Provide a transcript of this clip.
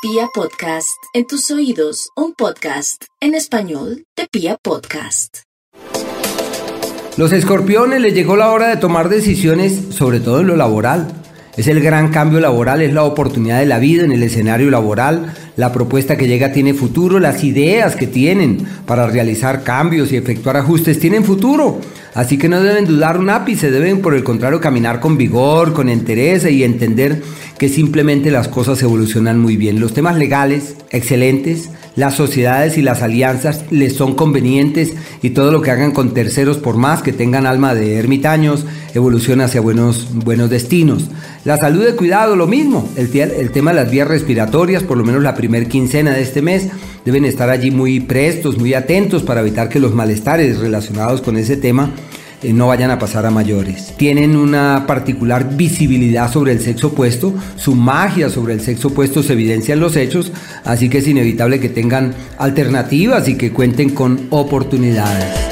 Pia Podcast, en tus oídos, un podcast en español de Pia Podcast. Los escorpiones les llegó la hora de tomar decisiones, sobre todo en lo laboral. Es el gran cambio laboral, es la oportunidad de la vida en el escenario laboral. La propuesta que llega tiene futuro, las ideas que tienen para realizar cambios y efectuar ajustes tienen futuro. Así que no deben dudar un ápice, deben por el contrario caminar con vigor, con interés y entender que simplemente las cosas evolucionan muy bien. Los temas legales, excelentes, las sociedades y las alianzas les son convenientes y todo lo que hagan con terceros, por más que tengan alma de ermitaños, evoluciona hacia buenos, buenos destinos. La salud de cuidado, lo mismo. El, el tema de las vías respiratorias, por lo menos la primer quincena de este mes, deben estar allí muy prestos, muy atentos para evitar que los malestares relacionados con ese tema eh, no vayan a pasar a mayores. Tienen una particular visibilidad sobre el sexo opuesto, su magia sobre el sexo opuesto se evidencia en los hechos, así que es inevitable que tengan alternativas y que cuenten con oportunidades.